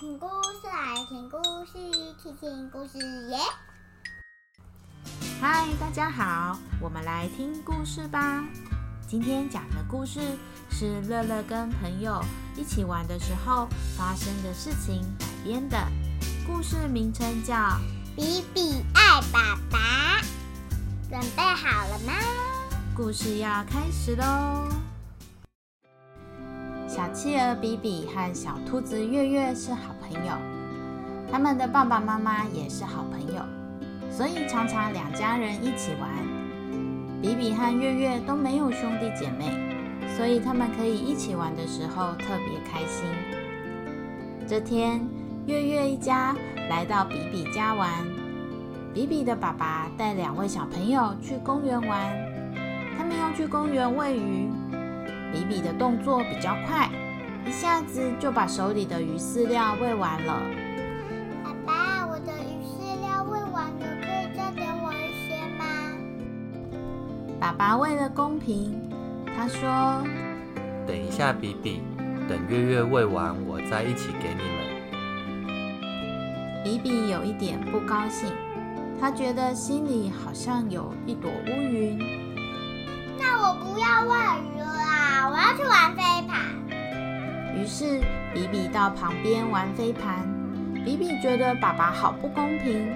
听故事，来听故事，听听故事耶！嗨，大家好，我们来听故事吧。今天讲的故事是乐乐跟朋友一起玩的时候发生的事情改编的。故事名称叫《比比爱爸爸》。准备好了吗？故事要开始喽！小企鹅比比和小兔子月月是好朋友，他们的爸爸妈妈也是好朋友，所以常常两家人一起玩。比比和月月都没有兄弟姐妹，所以他们可以一起玩的时候特别开心。这天，月月一家来到比比家玩，比比的爸爸带两位小朋友去公园玩，他们要去公园喂鱼。比比的动作比较快，一下子就把手里的鱼饲料喂完了。爸爸，我的鱼饲料喂完了，可以再给我一些吗？爸爸为了公平，他说：“等一下，比比，等月月喂完，我再一起给你们。”比比有一点不高兴，他觉得心里好像有一朵乌云。那我不要喂鱼。我要去玩飞盘。于是比比到旁边玩飞盘。比比觉得爸爸好不公平，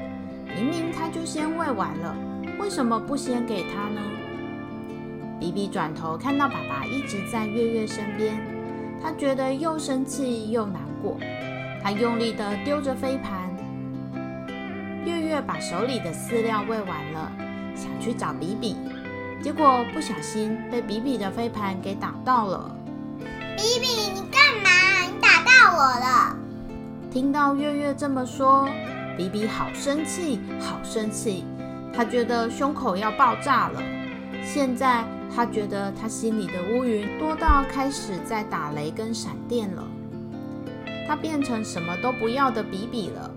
明明他就先喂完了，为什么不先给他呢？比比转头看到爸爸一直在月月身边，他觉得又生气又难过。他用力地丢着飞盘。月月把手里的饲料喂完了，想去找比比。结果不小心被比比的飞盘给打到了。比比，你干嘛？你打到我了！听到月月这么说，比比好生气，好生气。他觉得胸口要爆炸了。现在他觉得他心里的乌云多到开始在打雷跟闪电了。他变成什么都不要的比比了。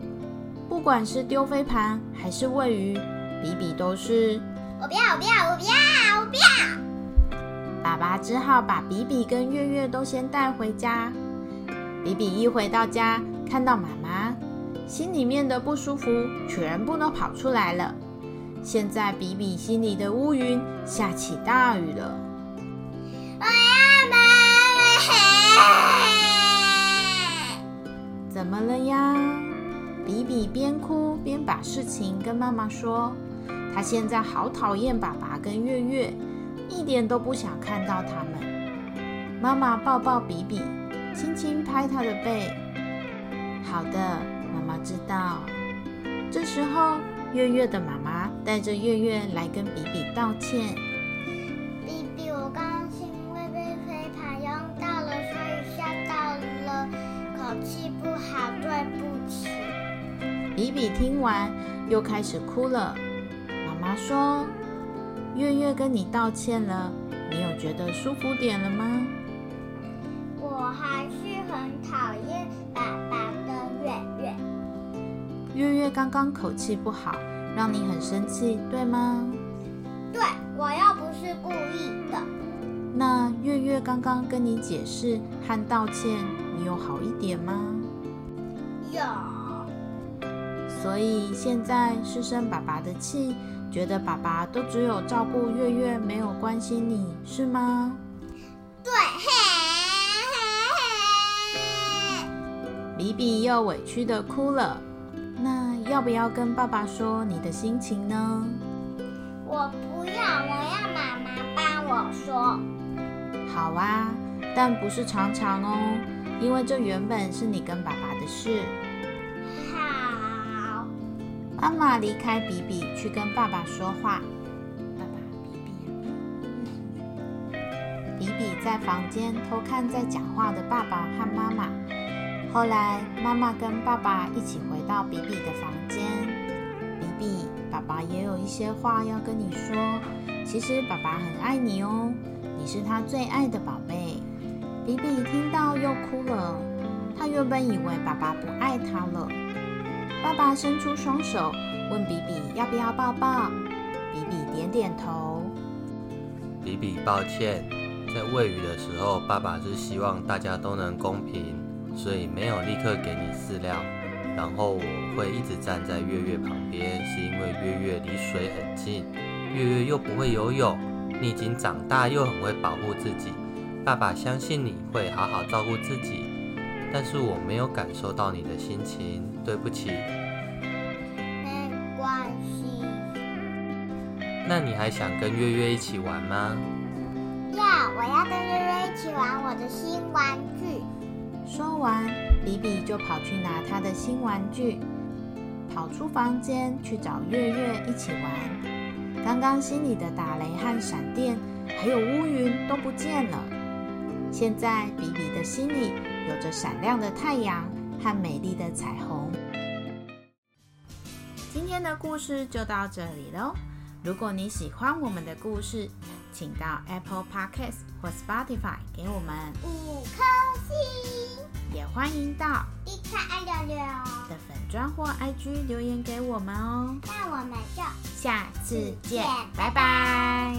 不管是丢飞盘还是喂鱼，比比都是。我不要，我不要，我不要，我不要！爸爸只好把比比跟月月都先带回家。比比一回到家，看到妈妈，心里面的不舒服全部都跑出来了。现在比比心里的乌云下起大雨了。我要妈妈！怎么了呀？比比边哭边把事情跟妈妈说。他现在好讨厌爸爸跟月月，一点都不想看到他们。妈妈抱抱比比，轻轻拍他的背。好的，妈妈知道。这时候，月月的妈妈带着月月来跟比比道歉。比比，我刚刚是因为被飞盘用到了，所以吓到了，口气不好，对不起。比比听完又开始哭了。妈妈说：“月月跟你道歉了，你有觉得舒服点了吗？”我还是很讨厌爸爸的月月。月月刚刚口气不好，让你很生气，对吗？对，我又不是故意的。那月月刚刚跟你解释和道歉，你有好一点吗？有。所以现在是生爸爸的气。觉得爸爸都只有照顾月月，没有关心你是吗？对。比比又委屈的哭了。那要不要跟爸爸说你的心情呢？我不要，我要妈妈帮我说。好啊，但不是常常哦，因为这原本是你跟爸爸的事。妈妈离开比比去跟爸爸说话。爸爸，比比，比比在房间偷看在讲话的爸爸和妈妈。后来妈妈跟爸爸一起回到比比的房间。比比，爸爸也有一些话要跟你说。其实爸爸很爱你哦，你是他最爱的宝贝。比比听到又哭了。他原本以为爸爸不爱他了。爸爸伸出双手，问比比要不要抱抱。比比点点头。比比，抱歉，在喂鱼的时候，爸爸是希望大家都能公平，所以没有立刻给你饲料。然后我会一直站在月月旁边，是因为月月离水很近，月月又不会游泳，你已经长大又很会保护自己。爸爸相信你会好好照顾自己，但是我没有感受到你的心情，对不起。没关系。那你还想跟月月一起玩吗？要，我要跟月月一起玩我的新玩具。说完，比比就跑去拿他的新玩具，跑出房间去找月月一起玩。刚刚心里的打雷和闪电，还有乌云都不见了。现在比比的心里有着闪亮的太阳和美丽的彩虹。今天的故事就到这里喽。如果你喜欢我们的故事，请到 Apple Podcast 或 Spotify 给我们五颗星，也欢迎到一颗爱六六。的粉砖或 IG 留言给我们哦。那我们就下次见，拜拜